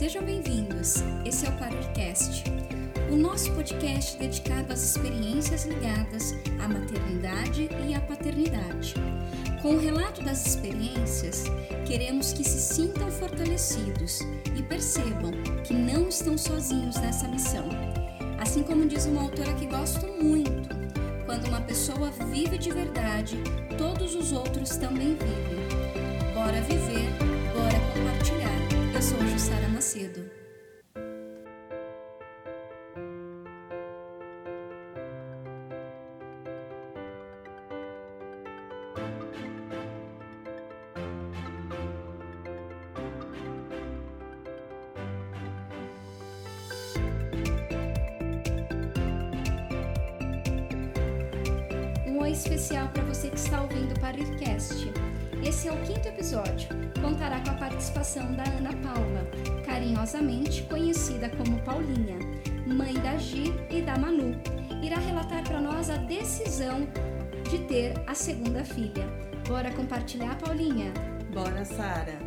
Sejam bem-vindos. Esse é o Parircast, o nosso podcast dedicado às experiências ligadas à maternidade e à paternidade. Com o relato das experiências, queremos que se sintam fortalecidos e percebam que não estão sozinhos nessa missão. Assim como diz uma autora que gosto muito, quando uma pessoa vive de verdade, todos os outros também vivem. Bora viver, sou Jussara Macedo. Um oi especial para você que está ouvindo o Parircast. Esse é o quinto episódio. Contará com a participação da Ana Paula, carinhosamente conhecida como Paulinha, mãe da Gi e da Manu. Irá relatar para nós a decisão de ter a segunda filha. Bora compartilhar, Paulinha? Bora, Sara.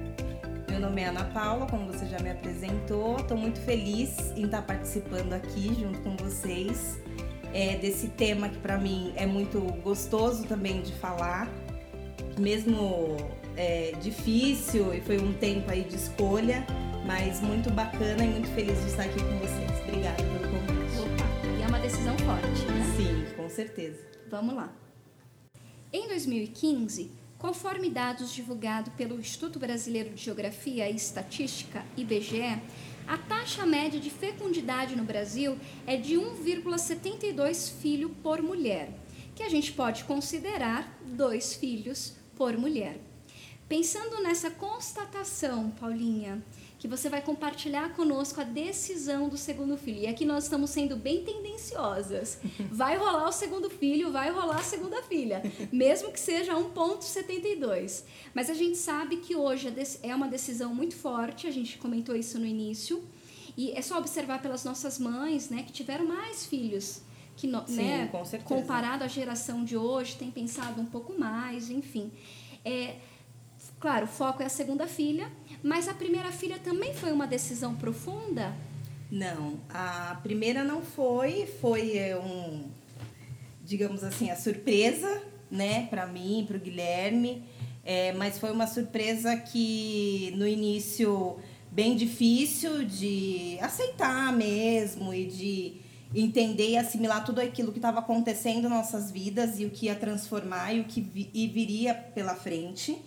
Meu nome é Ana Paula, como você já me apresentou. Estou muito feliz em estar participando aqui junto com vocês é, desse tema que para mim é muito gostoso também de falar, mesmo é, difícil e foi um tempo aí de escolha, mas muito bacana e muito feliz de estar aqui com vocês. Obrigada pelo convite. Opa, e é uma decisão forte, né? Sim, com certeza. Vamos lá. Em 2015, conforme dados divulgados pelo Instituto Brasileiro de Geografia e Estatística, IBGE, a taxa média de fecundidade no Brasil é de 1,72 filho por mulher, que a gente pode considerar dois filhos por mulher. Pensando nessa constatação, Paulinha, que você vai compartilhar conosco a decisão do segundo filho. E aqui nós estamos sendo bem tendenciosas. Vai rolar o segundo filho, vai rolar a segunda filha, mesmo que seja 1,72. Mas a gente sabe que hoje é uma decisão muito forte, a gente comentou isso no início. E é só observar pelas nossas mães, né, que tiveram mais filhos. Que, Sim, né, com comparado à geração de hoje, tem pensado um pouco mais, enfim. É, claro, o foco é a segunda filha, mas a primeira filha também foi uma decisão profunda? Não, a primeira não foi, foi é, um, digamos assim, a surpresa, né, para mim, para o Guilherme, é, mas foi uma surpresa que no início bem difícil de aceitar mesmo e de entender e assimilar tudo aquilo que estava acontecendo nas nossas vidas e o que ia transformar e o que vi, e viria pela frente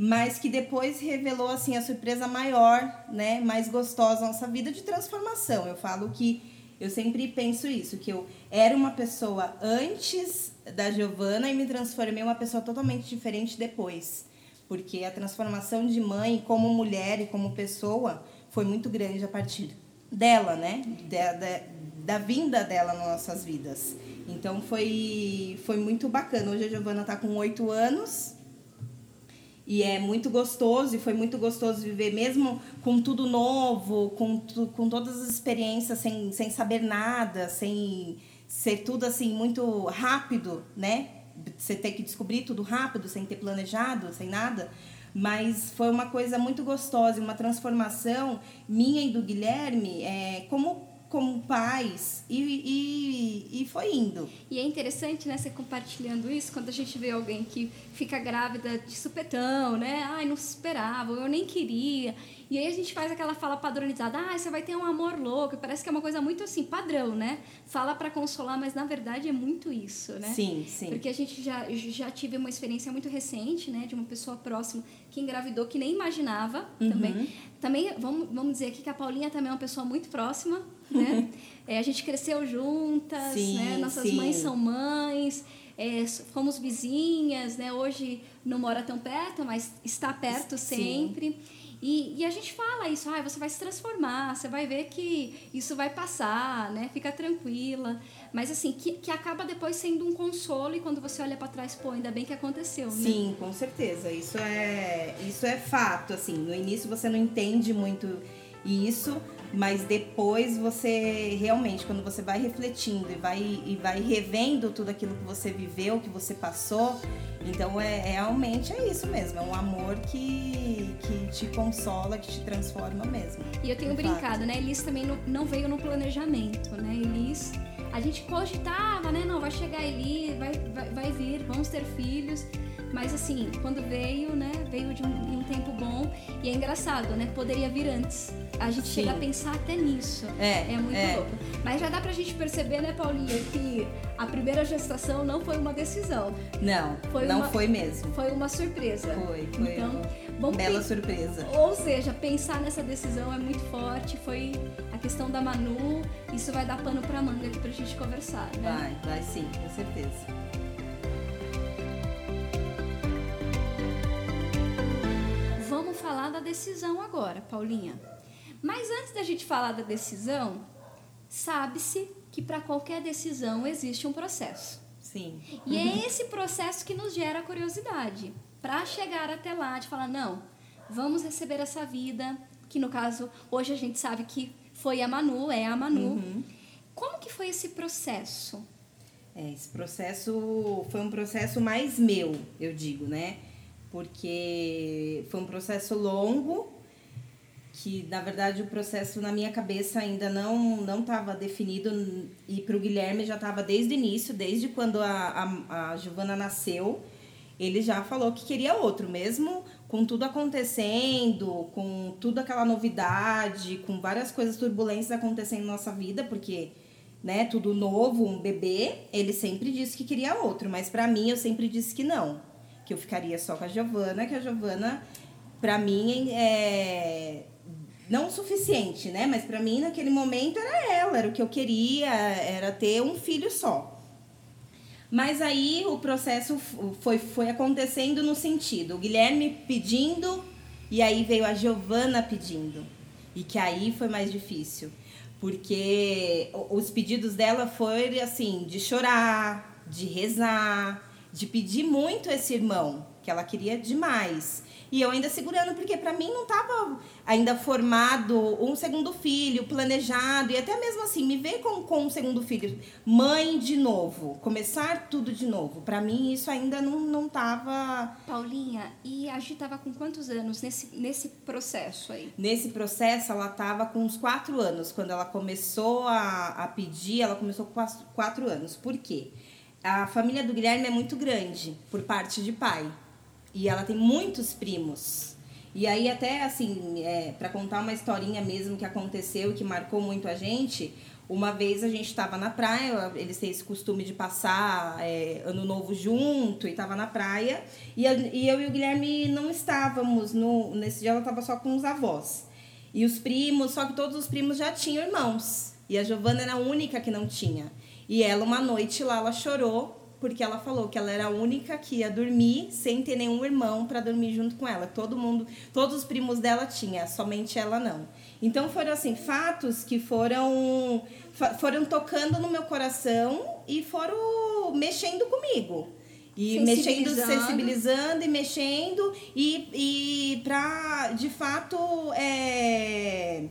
mas que depois revelou assim a surpresa maior, né, mais gostosa nossa vida de transformação. Eu falo que eu sempre penso isso, que eu era uma pessoa antes da Giovana e me transformei em uma pessoa totalmente diferente depois. Porque a transformação de mãe como mulher e como pessoa foi muito grande a partir dela, né? Da, da, da vinda dela nas nossas vidas. Então foi, foi muito bacana. Hoje a Giovana está com oito anos e é muito gostoso, e foi muito gostoso viver, mesmo com tudo novo, com, tu, com todas as experiências, sem, sem saber nada, sem ser tudo assim muito rápido, né? Você ter que descobrir tudo rápido, sem ter planejado, sem nada. Mas foi uma coisa muito gostosa, uma transformação minha e do Guilherme, é, como como pais e, e, e foi indo. E é interessante, né, você compartilhando isso, quando a gente vê alguém que fica grávida de supetão, né? Ai, não esperava, eu nem queria. E aí a gente faz aquela fala padronizada, ah, você vai ter um amor louco. Parece que é uma coisa muito assim, padrão, né? Fala para consolar, mas na verdade é muito isso, né? Sim, sim. Porque a gente já, já tive uma experiência muito recente, né? De uma pessoa próxima que engravidou, que nem imaginava Uhum. também. Também, vamos, vamos dizer aqui que a Paulinha também é uma pessoa muito próxima, né? É, a gente cresceu juntas, Sim, né? Nossas sim. mães são mães, é, fomos vizinhas, né? Hoje não mora tão perto, mas está perto Sim. sempre. E, e a gente fala isso, ah, você vai se transformar, você vai ver que isso vai passar, né? Fica tranquila. Mas assim, que, que acaba depois sendo um consolo e quando você olha para trás, pô, ainda bem que aconteceu, né? Sim, com certeza. Isso é, isso é fato. Assim, no início você não entende muito isso, mas depois você realmente, quando você vai refletindo e vai, e vai revendo tudo aquilo que você viveu, que você passou, então é, é realmente é isso mesmo. É um amor que, que te consola, que te transforma mesmo. E eu tenho brincado, fato. né? Elis também não, não veio no planejamento, né? Elis, a gente cogitava, né? Não, vai chegar Eli, vai, vai, vai vir, vamos ter filhos. Mas assim, quando veio, né, veio de um, um, tempo bom e é engraçado, né? Poderia vir antes. A gente Sim. chega a pensar até nisso. É, é muito é. louco. Mas já dá pra gente perceber, né, Paulinha, que a primeira gestação não foi uma decisão. Não, foi não uma, foi mesmo. Foi uma surpresa. Foi, foi. Então, uma bela surpresa. Ou seja, pensar nessa decisão é muito forte. Foi a questão da Manu. Isso vai dar pano pra manga aqui pra gente conversar, né? Vai, vai sim, com certeza. falar da decisão agora, Paulinha. Mas antes da gente falar da decisão, sabe-se que para qualquer decisão existe um processo. Sim. E é esse processo que nos gera curiosidade. Para chegar até lá, de falar, não, vamos receber essa vida, que no caso, hoje a gente sabe que foi a Manu, é a Manu. Uhum. Como que foi esse processo? É, esse processo foi um processo mais meu, eu digo, né? porque foi um processo longo que na verdade o processo na minha cabeça ainda não não estava definido e para o Guilherme já estava desde o início, desde quando a, a, a Giovana nasceu, ele já falou que queria outro, mesmo com tudo acontecendo, com tudo aquela novidade, com várias coisas turbulentes acontecendo na nossa vida, porque né, tudo novo, um bebê, ele sempre disse que queria outro, mas para mim eu sempre disse que não que eu ficaria só com a Giovana, que a Giovana, para mim, é não o suficiente, né? Mas para mim, naquele momento, era ela, era o que eu queria, era ter um filho só. Mas aí o processo foi, foi acontecendo no sentido, o Guilherme pedindo e aí veio a Giovana pedindo. E que aí foi mais difícil, porque os pedidos dela foram assim, de chorar, de rezar, de pedir muito esse irmão, que ela queria demais. E eu ainda segurando, porque para mim não estava ainda formado um segundo filho, planejado, e até mesmo assim, me ver com, com um segundo filho, mãe de novo, começar tudo de novo. Para mim, isso ainda não, não tava. Paulinha, e a Gi tava com quantos anos nesse, nesse processo aí? Nesse processo, ela tava com uns quatro anos. Quando ela começou a, a pedir, ela começou com quatro anos. Por quê? a família do Guilherme é muito grande, por parte de pai. E ela tem muitos primos. E aí, até assim, é, para contar uma historinha mesmo que aconteceu, que marcou muito a gente, uma vez a gente estava na praia, eles têm esse costume de passar é, ano novo junto e estava na praia. E eu, e eu e o Guilherme não estávamos, no, nesse dia ela estava só com os avós. E os primos, só que todos os primos já tinham irmãos. E a Giovana era a única que não tinha. E ela, uma noite lá, ela chorou porque ela falou que ela era a única que ia dormir sem ter nenhum irmão para dormir junto com ela. Todo mundo, todos os primos dela tinha, somente ela não. Então foram assim fatos que foram foram tocando no meu coração e foram mexendo comigo. E mexendo, sensibilizando e mexendo e, e para de fato é,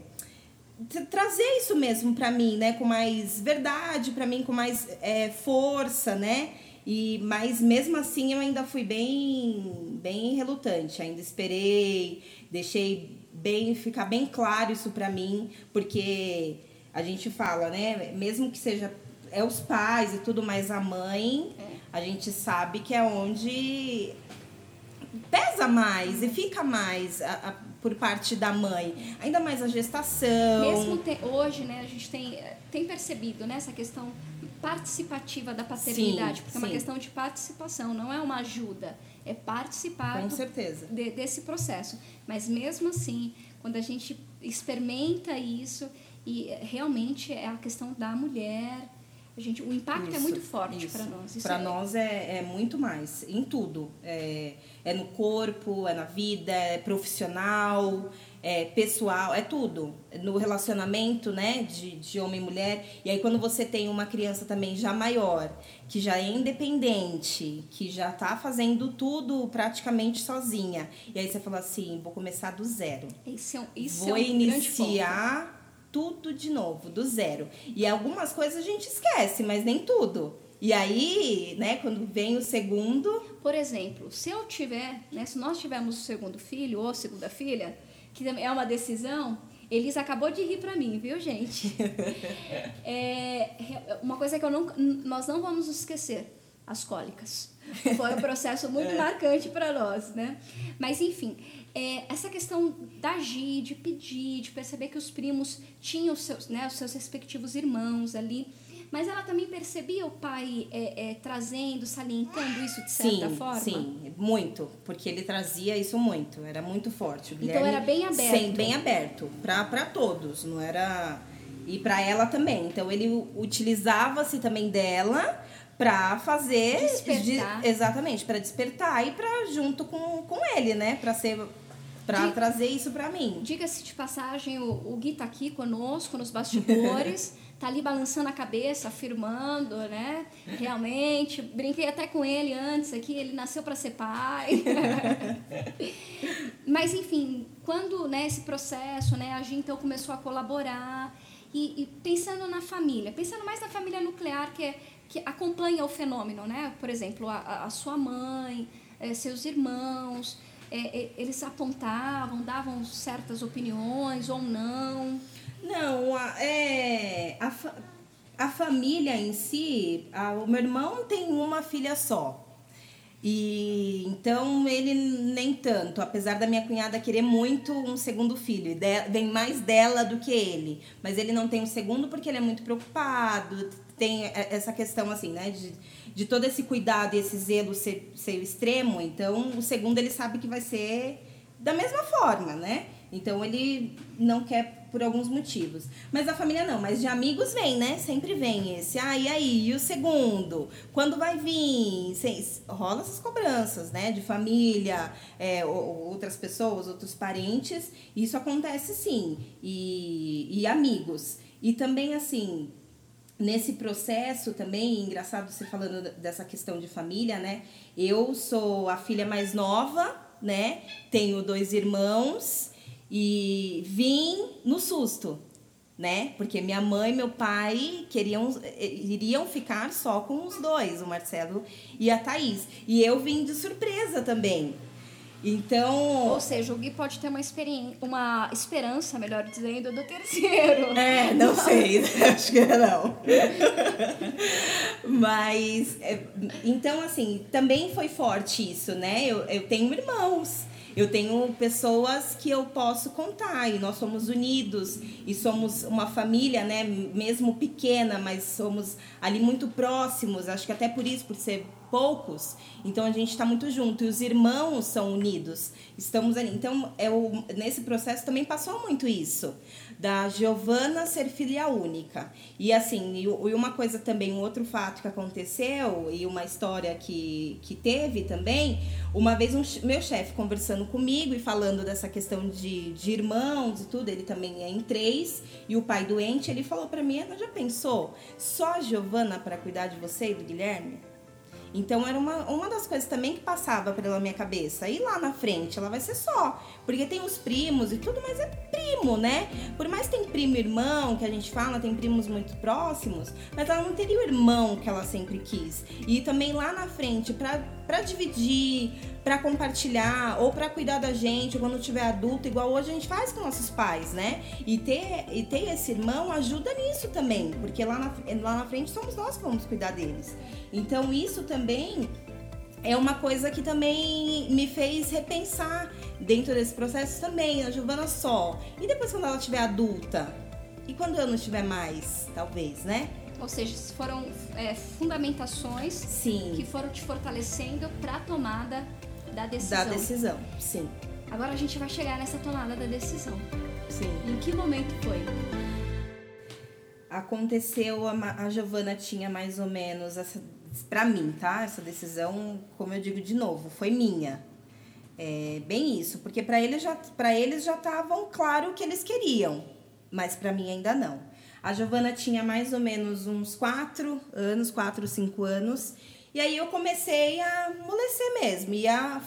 trazer isso mesmo para mim, né, com mais verdade, para mim com mais é, força, né? E mas mesmo assim eu ainda fui bem bem relutante, ainda esperei, deixei bem ficar bem claro isso para mim, porque a gente fala, né, mesmo que seja é os pais e tudo mais a mãe, a gente sabe que é onde pesa mais e fica mais a, a por parte da mãe, ainda mais a gestação. Mesmo te, hoje, né, a gente tem, tem percebido né, essa questão participativa da paternidade, sim, porque sim. é uma questão de participação, não é uma ajuda, é participar Com certeza. De, desse processo. Mas mesmo assim, quando a gente experimenta isso, e realmente é a questão da mulher a gente, o impacto é isso, é muito forte para nós. Para é... nós é, é muito mais, em tudo. É, é no corpo, é na vida, é profissional, é pessoal, é tudo. No relacionamento, né, de, de homem e mulher. E aí quando você tem uma criança também já maior, que já é independente, que já tá fazendo tudo praticamente sozinha. E aí você fala assim, vou começar do zero. Isso é, isso vou é um iniciar tudo de novo, do zero. E algumas coisas a gente esquece, mas nem tudo. E aí, né, quando vem o segundo. Por exemplo, se eu tiver, né, se nós tivermos o segundo filho ou segunda filha, que é uma decisão, Elis acabou de rir para mim, viu, gente? É, uma coisa que eu não, nós não vamos esquecer: as cólicas. Foi um processo muito é. marcante para nós, né? Mas, enfim, é, essa questão da agir, de pedir, de perceber que os primos tinham os seus, né, os seus respectivos irmãos ali mas ela também percebia o pai é, é, trazendo, salientando isso de certa sim, forma? Sim, muito, porque ele trazia isso muito, era muito forte. então era bem aberto. Sim, bem aberto, para todos, não era. E para ela também. Então ele utilizava-se também dela para fazer despertar. De, exatamente para despertar e para junto com, com ele né para ser para trazer isso para mim diga-se de passagem o, o Gui tá aqui conosco nos bastidores tá ali balançando a cabeça, afirmando, né? Realmente, brinquei até com ele antes aqui, ele nasceu para ser pai. Mas enfim, quando né, esse processo, né, a gente então começou a colaborar e, e, pensando na família, pensando mais na família nuclear que, é, que acompanha o fenômeno, né? Por exemplo, a, a sua mãe, é, seus irmãos, é, eles apontavam, davam certas opiniões ou não. Não, a, é, a, a família em si, a, o meu irmão tem uma filha só. E então ele nem tanto, apesar da minha cunhada querer muito um segundo filho, de, vem mais dela do que ele. Mas ele não tem um segundo porque ele é muito preocupado, tem essa questão assim, né, de, de todo esse cuidado e esse zelo ser, ser extremo. Então o segundo ele sabe que vai ser da mesma forma, né? Então ele não quer por alguns motivos. Mas a família não, mas de amigos vem, né? Sempre vem esse. Ah, e aí? E o segundo? Quando vai vir? Rola essas cobranças, né? De família, é, outras pessoas, outros parentes. Isso acontece sim. E, e amigos. E também, assim, nesse processo também, engraçado você falando dessa questão de família, né? Eu sou a filha mais nova, né? Tenho dois irmãos e vim no susto, né? Porque minha mãe e meu pai queriam iriam ficar só com os dois, o Marcelo e a Thaís. E eu vim de surpresa também. Então. Ou seja, o Gui pode ter uma experiência, uma esperança, melhor dizendo, do terceiro. É, não, não. sei, acho que não. Mas, é, então, assim, também foi forte isso, né? Eu, eu tenho irmãos. Eu tenho pessoas que eu posso contar e nós somos unidos e somos uma família, né? Mesmo pequena, mas somos ali muito próximos. Acho que até por isso, por ser poucos, então a gente está muito junto e os irmãos são unidos. Estamos ali. Então, é o, nesse processo também passou muito isso da Giovana ser filha única. E assim, e uma coisa também, um outro fato que aconteceu e uma história que, que teve também, uma vez um, meu chefe conversando comigo e falando dessa questão de, de irmãos e tudo, ele também é em três, e o pai doente, ele falou para mim, já pensou só a Giovana para cuidar de você e do Guilherme? Então era uma, uma das coisas também que passava pela minha cabeça. E lá na frente ela vai ser só. Porque tem os primos e tudo, mas é primo, né? Por mais que tem primo e irmão, que a gente fala, tem primos muito próximos, mas ela não teria o irmão que ela sempre quis. E também lá na frente, pra dividir, para compartilhar ou para cuidar da gente quando tiver adulto, igual hoje a gente faz com nossos pais, né? E ter, e ter esse irmão ajuda nisso também, porque lá na, lá na frente somos nós que vamos cuidar deles. Então isso também é uma coisa que também me fez repensar dentro desse processo também, a Giovana só. E depois quando ela estiver adulta? E quando eu não estiver mais, talvez, né? Ou seja, foram é, fundamentações Sim. que foram te fortalecendo para a tomada da decisão. Da decisão, sim. Agora a gente vai chegar nessa tomada da decisão. Sim. Em que momento foi? Aconteceu, a, a Giovana tinha mais ou menos essa para mim, tá? Essa decisão, como eu digo de novo, foi minha. É bem isso, porque para eles já para eles já estavam claro o que eles queriam, mas para mim ainda não. A Giovana tinha mais ou menos uns quatro anos, quatro, cinco anos, e aí eu comecei a amolecer mesmo, e a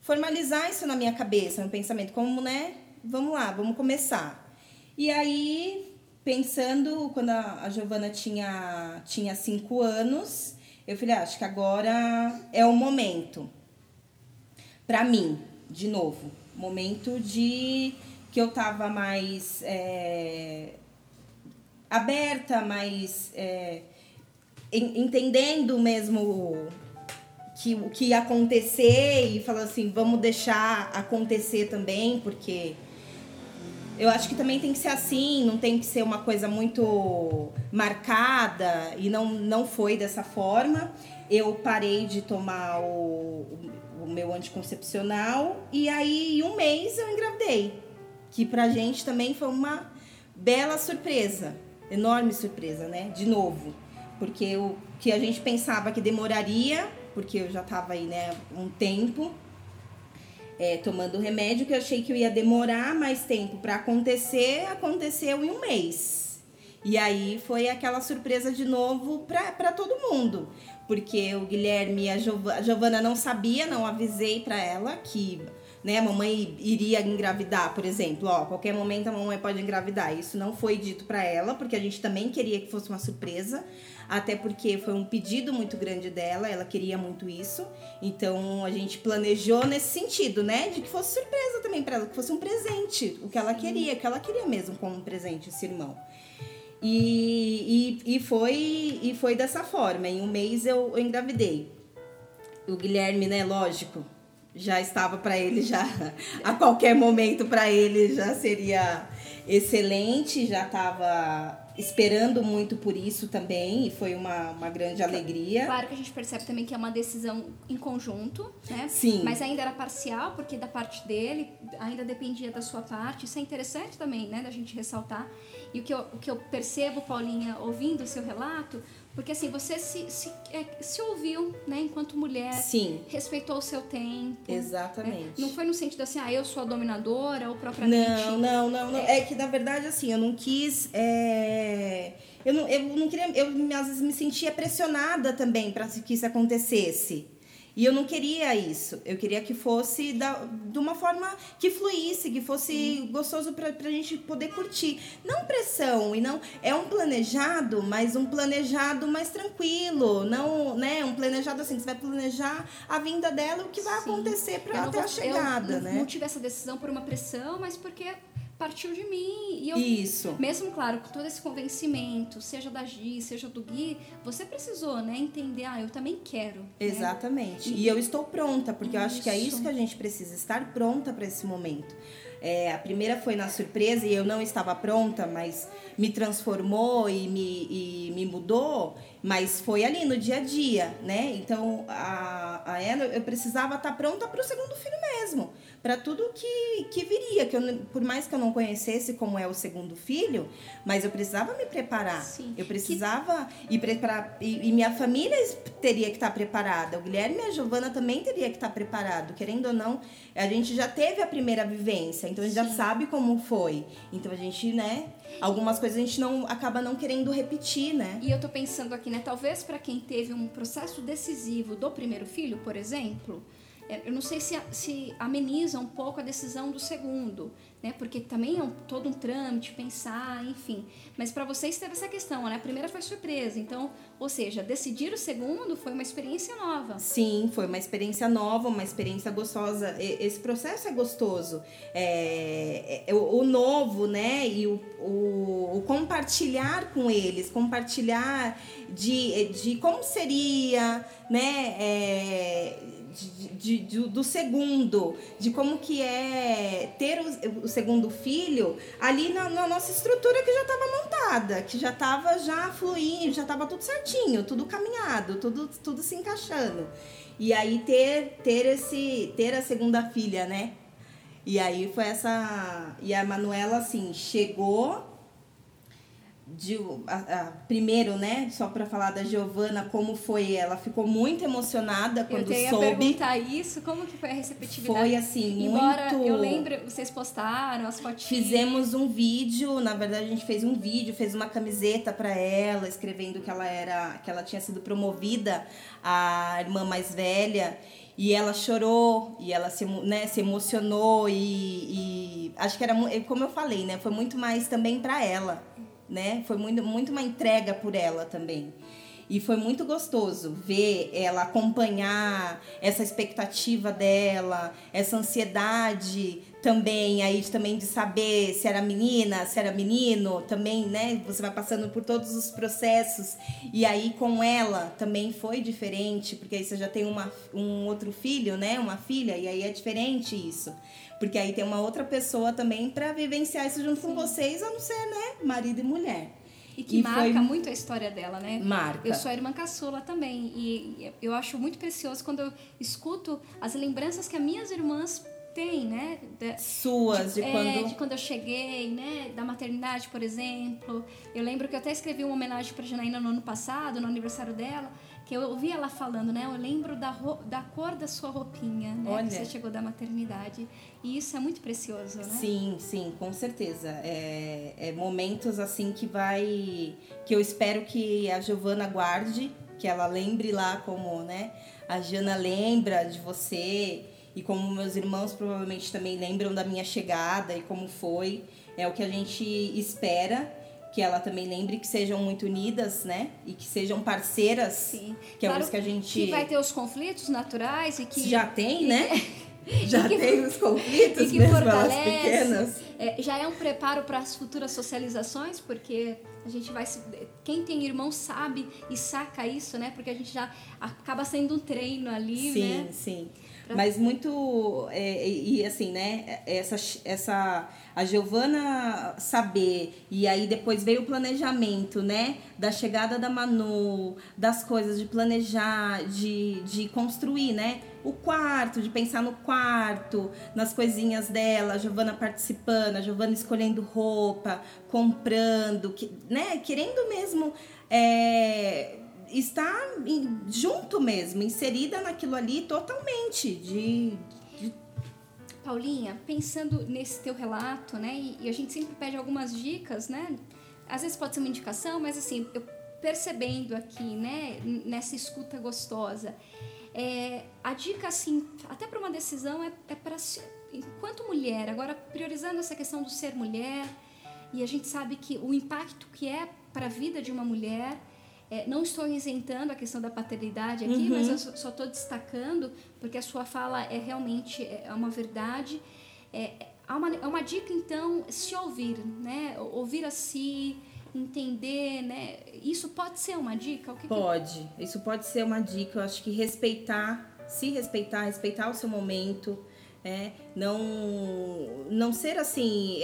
formalizar isso na minha cabeça, no pensamento, como, né? Vamos lá, vamos começar. E aí pensando, quando a, Giovana tinha, tinha cinco anos, eu falei, ah, acho que agora é o momento. Para mim, de novo, momento de que eu tava mais é, aberta, mais é, entendendo mesmo que o que ia acontecer e falando assim, vamos deixar acontecer também, porque eu acho que também tem que ser assim, não tem que ser uma coisa muito marcada e não, não foi dessa forma. Eu parei de tomar o, o meu anticoncepcional e aí em um mês eu engravidei, que pra gente também foi uma bela surpresa, enorme surpresa, né? De novo, porque o que a gente pensava que demoraria, porque eu já tava aí, né, um tempo é, tomando remédio, que eu achei que eu ia demorar mais tempo para acontecer, aconteceu em um mês. E aí foi aquela surpresa de novo para todo mundo. Porque o Guilherme e a, a Giovana não sabia, não avisei para ela que né, a mamãe iria engravidar, por exemplo, ó, qualquer momento a mamãe pode engravidar. Isso não foi dito para ela, porque a gente também queria que fosse uma surpresa, até porque foi um pedido muito grande dela, ela queria muito isso. Então a gente planejou nesse sentido, né, de que fosse surpresa também para ela, que fosse um presente, o que ela queria, que ela queria mesmo como um presente esse irmão. E, e, e, foi, e foi dessa forma. Em um mês eu, eu engravidei. O Guilherme, né, lógico, já estava para ele já a qualquer momento para ele já seria excelente, já estava esperando muito por isso também e foi uma, uma grande alegria. Claro que a gente percebe também que é uma decisão em conjunto, né? Sim. Mas ainda era parcial, porque da parte dele ainda dependia da sua parte. Isso é interessante também, né, da gente ressaltar. E o que eu, o que eu percebo, Paulinha, ouvindo o seu relato, porque assim, você se, se, é, se ouviu, né, enquanto mulher. Sim. Respeitou o seu tempo. Exatamente. Né? Não foi no sentido assim, ah, eu sou a dominadora ou propriamente. Não, não, não. não. É, é que na verdade, assim, eu não quis. É... Eu, não, eu não queria. Eu às vezes me sentia pressionada também para que isso acontecesse. E eu não queria isso. Eu queria que fosse da, de uma forma que fluísse, que fosse gostoso para a gente poder curtir. Não pressão, e não. É um planejado, mas um planejado mais tranquilo. Não, né? Um planejado assim, que você vai planejar a vinda dela, o que vai Sim. acontecer para até a chegada, eu né? Não tive essa decisão por uma pressão, mas porque partiu de mim. E eu, Isso. Mesmo, claro, com todo esse convencimento, seja da Gi, seja do Gui, você precisou, né, entender, ah, eu também quero. Né? Exatamente. Né? E, e, eu estou pronta, porque isso. eu acho que é isso que a gente precisa, estar pronta para esse momento. É, a primeira foi na surpresa e eu não estava pronta, mas me transformou e me, e me mudou, mas foi ali no dia a dia, né? Então a, a ela eu precisava estar pronta para o segundo filho mesmo para tudo que, que viria. Que eu, por mais que eu não conhecesse como é o segundo filho, mas eu precisava me preparar. Sim. Eu precisava que... ir preparar. E, e, minha família teria que estar preparada. O Guilherme e a Giovana também teria que estar preparado. Querendo ou não, a gente já teve a primeira vivência, então a gente Sim. já sabe como foi. Então a gente, né? Algumas coisas a gente não acaba não querendo repetir, né? E eu tô pensando aqui, né? Talvez para quem teve um processo decisivo do primeiro filho, por exemplo, é, eu não sei se, se ameniza um pouco a decisão do segundo, né? Porque também é um, todo um trâmite, pensar, enfim. Mas para vocês teve essa questão, né? A primeira foi surpresa, então, ou seja, decidir o segundo foi uma experiência nova. Sim, foi uma experiência nova, uma experiência gostosa. Esse processo é gostoso. É, é, o, o, novo, né? E o, o, o, compartilhar com eles, compartilhar de, de como seria, né? É, de, de, do segundo, de como que é ter o, o segundo filho ali na, na, nossa estrutura que já estava montada, que já estava já fluindo, já estava tudo certinho, tudo caminhado, tudo, tudo se encaixando. E aí ter, ter esse ter a segunda filha, né? E aí foi essa e a Manuela assim chegou de, a, a, primeiro, né, só para falar da Giovana, como foi ela, ficou muito emocionada quando eu soube. Eu perguntar isso, como que foi a receptividade? Foi assim, Embora muito... eu lembro, vocês postaram as fotinhas. Fizemos um vídeo, na verdade a gente fez um vídeo, fez uma camiseta para ela, escrevendo que ela era, que ela tinha sido promovida a irmã mais velha. E ela chorou, e ela se, né, se emocionou, e, e acho que era, como eu falei, né, foi muito mais também para ela né? Foi muito, muito uma entrega por ela também. E foi muito gostoso ver ela acompanhar essa expectativa dela, essa ansiedade também aí também de saber se era menina, se era menino, também, né? Você vai passando por todos os processos e aí com ela também foi diferente, porque aí você já tem uma, um outro filho, né? Uma filha e aí é diferente isso. Porque aí tem uma outra pessoa também para vivenciar isso junto Sim. com vocês, a não ser, né, marido e mulher. E que e marca foi... muito a história dela, né? Marca. Eu sou a irmã caçula também. E eu acho muito precioso quando eu escuto as lembranças que as minhas irmãs têm, né? De, Suas, de, de é, quando... de quando eu cheguei, né? Da maternidade, por exemplo. Eu lembro que eu até escrevi uma homenagem para Janaína no ano passado, no aniversário dela que eu ouvi ela falando, né? Eu lembro da, da cor da sua roupinha, né? Olha. Que você chegou da maternidade. E isso é muito precioso, né? Sim, sim, com certeza. É, é momentos assim que vai. que eu espero que a Giovana guarde, que ela lembre lá como, né? A Jana lembra de você. E como meus irmãos provavelmente também lembram da minha chegada e como foi. É o que a gente espera que ela também lembre que sejam muito unidas, né? E que sejam parceiras. Sim. Que claro é isso que a gente. Que vai ter os conflitos naturais e que. Já tem, né? já que, tem os conflitos, e que mesmo elas pequenas. É, já é um preparo para as futuras socializações, porque a gente vai. Quem tem irmão sabe e saca isso, né? Porque a gente já acaba sendo um treino ali, sim, né? Sim, sim. Mas muito. É, e assim, né? Essa. essa a Giovana saber, e aí depois veio o planejamento, né? Da chegada da Manu, das coisas, de planejar, de, de construir, né? O quarto, de pensar no quarto, nas coisinhas dela, a Giovana participando, a Giovana escolhendo roupa, comprando, que, né? Querendo mesmo. É, estar junto mesmo, inserida naquilo ali totalmente, de, Paulinha, pensando nesse teu relato, né? E, e, a gente sempre pede algumas dicas, né? Às vezes pode ser uma indicação, mas assim, eu percebendo aqui, né? Nessa escuta gostosa, é, a dica, assim, até para uma decisão é, é para enquanto mulher, agora priorizando essa questão do ser mulher, e a gente sabe que o impacto que é para a vida de uma mulher é, não estou isentando a questão da paternidade aqui, uhum. mas eu só estou destacando porque a sua fala é realmente é, é uma verdade. É, é, uma, é uma dica, então, se ouvir, né? Ouvir a si, entender, né? Isso pode ser uma dica? Que pode. Que... Isso pode ser uma dica. Eu acho que respeitar, se respeitar, respeitar o seu momento, é, não não ser assim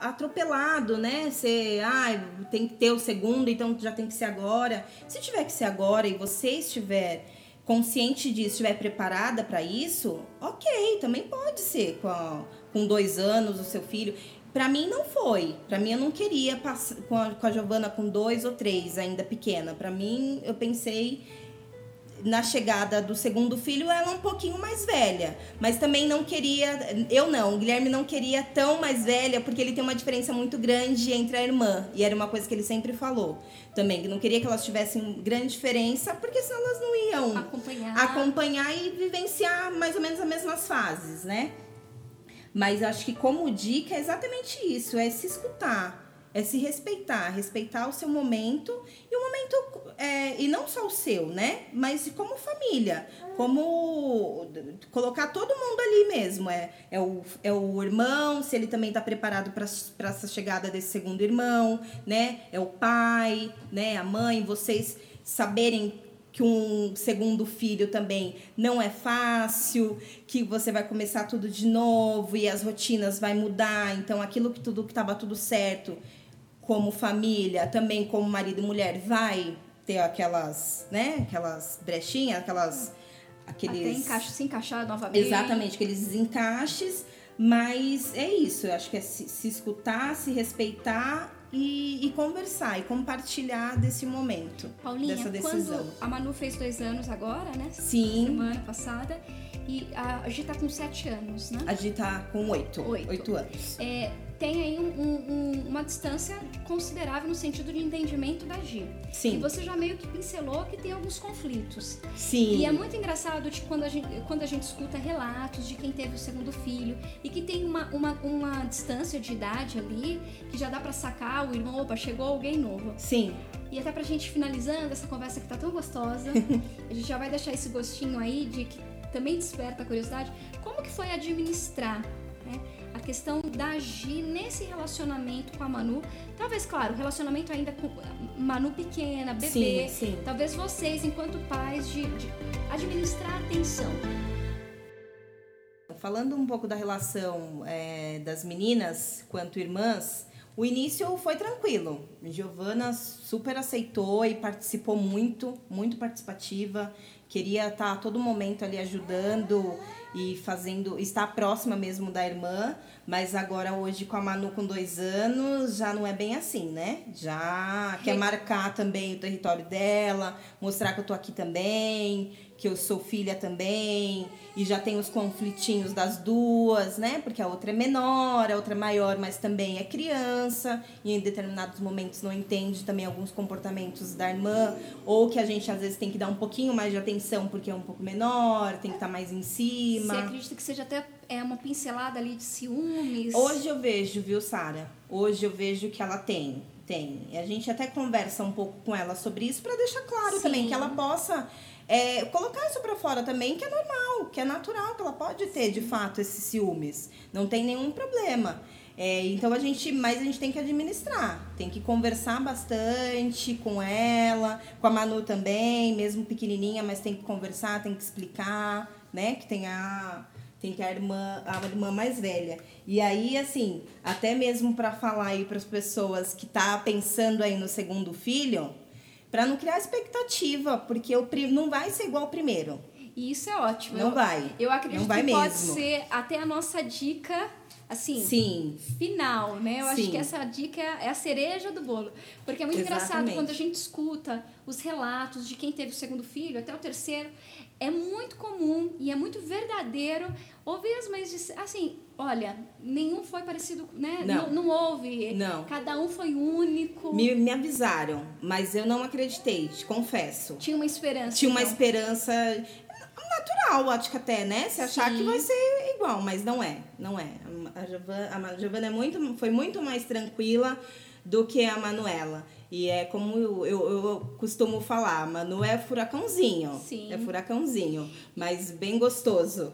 atropelado, né? Ser, ah, tem que ter o segundo, então já tem que ser agora. Se tiver que ser agora e você estiver consciente disso, estiver preparada para isso, ok, também pode ser com, a, com dois anos o seu filho. Para mim não foi. Para mim eu não queria passar com a, com a Giovana com dois ou três ainda pequena. Para mim eu pensei na chegada do segundo filho, ela um pouquinho mais velha. Mas também não queria. Eu não, o Guilherme não queria tão mais velha, porque ele tem uma diferença muito grande entre a irmã. E era uma coisa que ele sempre falou também, que não queria que elas tivessem grande diferença, porque senão elas não iam acompanhar, acompanhar e vivenciar mais ou menos as mesmas fases, né? Mas acho que como dica é exatamente isso, é se escutar é se respeitar, respeitar o seu momento e o momento é, e não só o seu, né? Mas como família, como colocar todo mundo ali mesmo. É, é, o, é o irmão, se ele também está preparado para essa chegada desse segundo irmão, né? É o pai, né? A mãe, vocês saberem que um segundo filho também não é fácil, que você vai começar tudo de novo e as rotinas vai mudar, então aquilo que tudo que estava tudo certo como família, também como marido e mulher, vai ter aquelas, né, aquelas brechinhas, aquelas aqueles Até se encaixar novamente. Exatamente, aqueles encaixes, mas é isso, eu acho que é se, se escutar, se respeitar e, e, conversar e compartilhar desse momento, Paulinha, dessa decisão. Quando a Manu fez dois anos agora, né? Sim. Semana passada. E a, a Gi tá com sete anos, né? A Gi tá com oito. Oito, oito anos. É, tem aí um, um, uma distância considerável no sentido de entendimento da Gi. Sim. E você já meio que pincelou que tem alguns conflitos. Sim. E é muito engraçado de quando a gente, quando a gente escuta relatos de quem teve o segundo filho e que tem uma, uma, uma distância de idade ali que já dá para sacar o irmão, opa, chegou alguém novo. Sim. E até pra gente finalizando essa conversa que tá tão gostosa, a gente já vai deixar esse gostinho aí de que também desperta a curiosidade. Como que foi administrar né, a questão da agir nesse relacionamento com a Manu? Talvez, claro, relacionamento ainda com Manu pequena, bebê. Sim, sim. Talvez vocês, enquanto pais, de, de administrar a atenção. Falando um pouco da relação é, das meninas quanto irmãs, o início foi tranquilo. Giovana super aceitou e participou muito, muito participativa. Queria estar a todo momento ali ajudando e fazendo, estar próxima mesmo da irmã. Mas agora hoje com a Manu com dois anos já não é bem assim, né? Já quer marcar também o território dela, mostrar que eu tô aqui também, que eu sou filha também, e já tem os conflitinhos das duas, né? Porque a outra é menor, a outra é maior, mas também é criança, e em determinados momentos não entende também alguns comportamentos da irmã, ou que a gente às vezes tem que dar um pouquinho mais de atenção porque é um pouco menor, tem que estar mais em cima. Você acredita que seja até é, uma pincelada ali de ciúmes? Hoje eu vejo, viu, Sara? Hoje eu vejo que ela tem. Tem. E a gente até conversa um pouco com ela sobre isso para deixar claro Sim. também que ela possa é, colocar isso para fora também, que é normal, que é natural, que ela pode ter de fato esses ciúmes. Não tem nenhum problema. É, então a gente, mas a gente tem que administrar, tem que conversar bastante com ela, com a Manu também, mesmo pequenininha, mas tem que conversar, tem que explicar, né? Que tem a tem que a irmã, a irmã mais velha. E aí, assim, até mesmo para falar aí para as pessoas que tá pensando aí no segundo filho, para não criar expectativa, porque o não vai ser igual ao primeiro. E isso é ótimo. Não eu, vai. Eu acredito vai que pode mesmo. ser até a nossa dica, assim, Sim, final, né? Eu acho Sim. que essa dica é é a cereja do bolo. Porque é muito engraçado Exatamente. quando a gente escuta os relatos de quem teve o segundo filho, até o terceiro. É muito comum e é muito verdadeiro ouvir as mães dizer assim, olha, nenhum foi parecido, né? Não. não, houve. Não. Cada um foi único. me, me avisaram, mas eu não acreditei, te confesso. Tinha uma esperança. Tinha uma então. esperança natural, acho que até, né? Se achar Sim. que vai ser igual, mas não é, não é. A Giovana, a Giovana é muito, foi muito mais tranquila do que a Manuela. E é como eu, eu, eu costumo falar, Manu é furacãozinho. Sim. É furacãozinho, mas bem gostoso.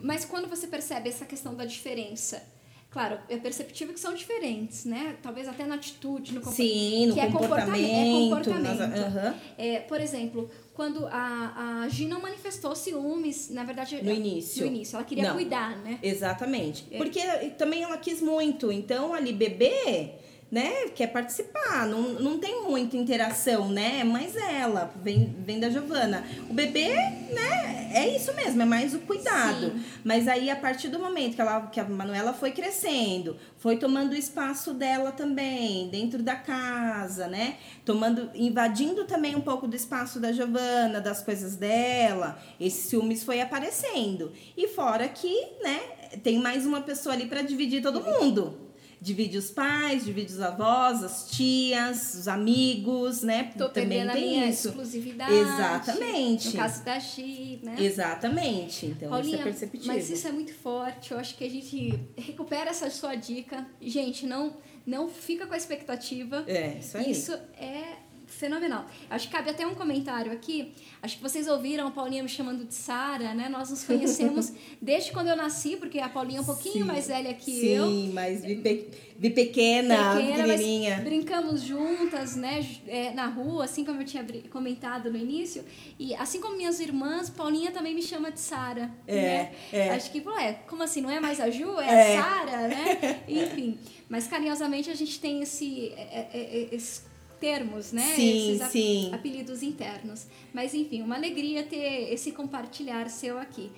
Mas quando você percebe essa questão da diferença, claro, é perceptível que são diferentes, né? Talvez até na atitude, no comportamento. Sim, no que é comportamento. É comportamento. nas- aham. É, por exemplo, quando a, a Gi não manifestou ciúmes, na verdade... No início. No início, ela queria Não. cuidar, né? Exatamente. É. Porque também ela quis muito. Então, ali, bebê, né, quer participar. Não, não tem muita interação, né? É mais ela, vem, vem da Giovana. O bebê, né, é isso mesmo, é mais o cuidado. Sim. Mas aí, a partir do momento que, ela, que a Manuela foi crescendo, foi tomando o espaço dela também, dentro da casa, né? Tomando, invadindo também um pouco do espaço da Giovana, das coisas dela. Esse ciúmes foi aparecendo. E fora que, né, tem mais uma pessoa ali para dividir todo mundo. Divide os pais, divide os avós, as tias, os amigos, né? Tô também perdendo a tem minha isso. exclusividade. Exatamente. No caso da Gi, né? Exatamente. Então, Paulinha, isso é perceptível. mas isso é muito forte. Eu acho que a gente recupera essa sua dica. Gente, não, não fica com a expectativa. É, isso aí. Isso é fenomenal. Acho que cabe até um comentário aqui. Acho que vocês ouviram a Paulinha me chamando de Sara, né? Nós nos conhecemos desde quando eu nasci, porque a Paulinha é um pouquinho Sim. mais velha que Sim, eu. mas vi, pe- vi pequena, pequenininha. brincamos juntas, né, é, na rua, assim como eu tinha comentado no início. E assim como minhas irmãs, Paulinha também me chama de Sara. É, né? é. Acho que, ué, como assim? Não é mais a Ju, é, É. a Sara, né? Enfim. Mas carinhosamente a gente tem esse, é, é, esses termos, né? Sim, esses ap- sim. apelidos internos. Mas enfim, uma alegria ter esse compartilhar seu aqui.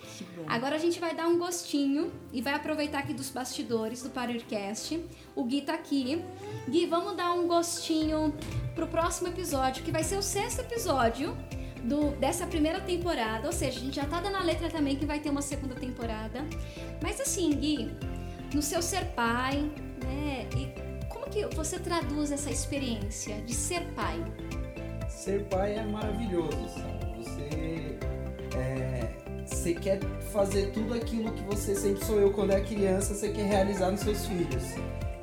Agora a gente vai dar um gostinho e vai aproveitar aqui dos bastidores do Powercast. O Gui tá aqui. Gui, vamos dar um gostinho pro próximo episódio, que vai ser o sexto episódio do, dessa primeira temporada. Ou seja, a gente já tá dando a letra também que vai ter uma segunda temporada. Mas assim, Gui, no seu ser pai, né? E que você traduz essa experiência de ser pai? Ser pai é maravilhoso, sabe? Você, é, você quer fazer tudo aquilo que você sempre sonhou quando é criança, você quer realizar nos seus filhos.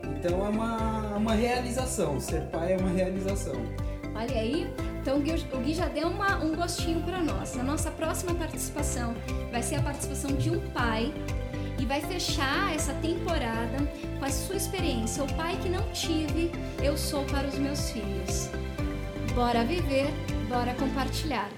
Então é uma, uma realização, ser pai é uma realização. Olha aí, então o Gui já deu uma, um gostinho para nós. A nossa próxima participação vai ser a participação de um pai e vai fechar essa temporada com a sua experiência. O pai que não tive, eu sou para os meus filhos. Bora viver, bora compartilhar.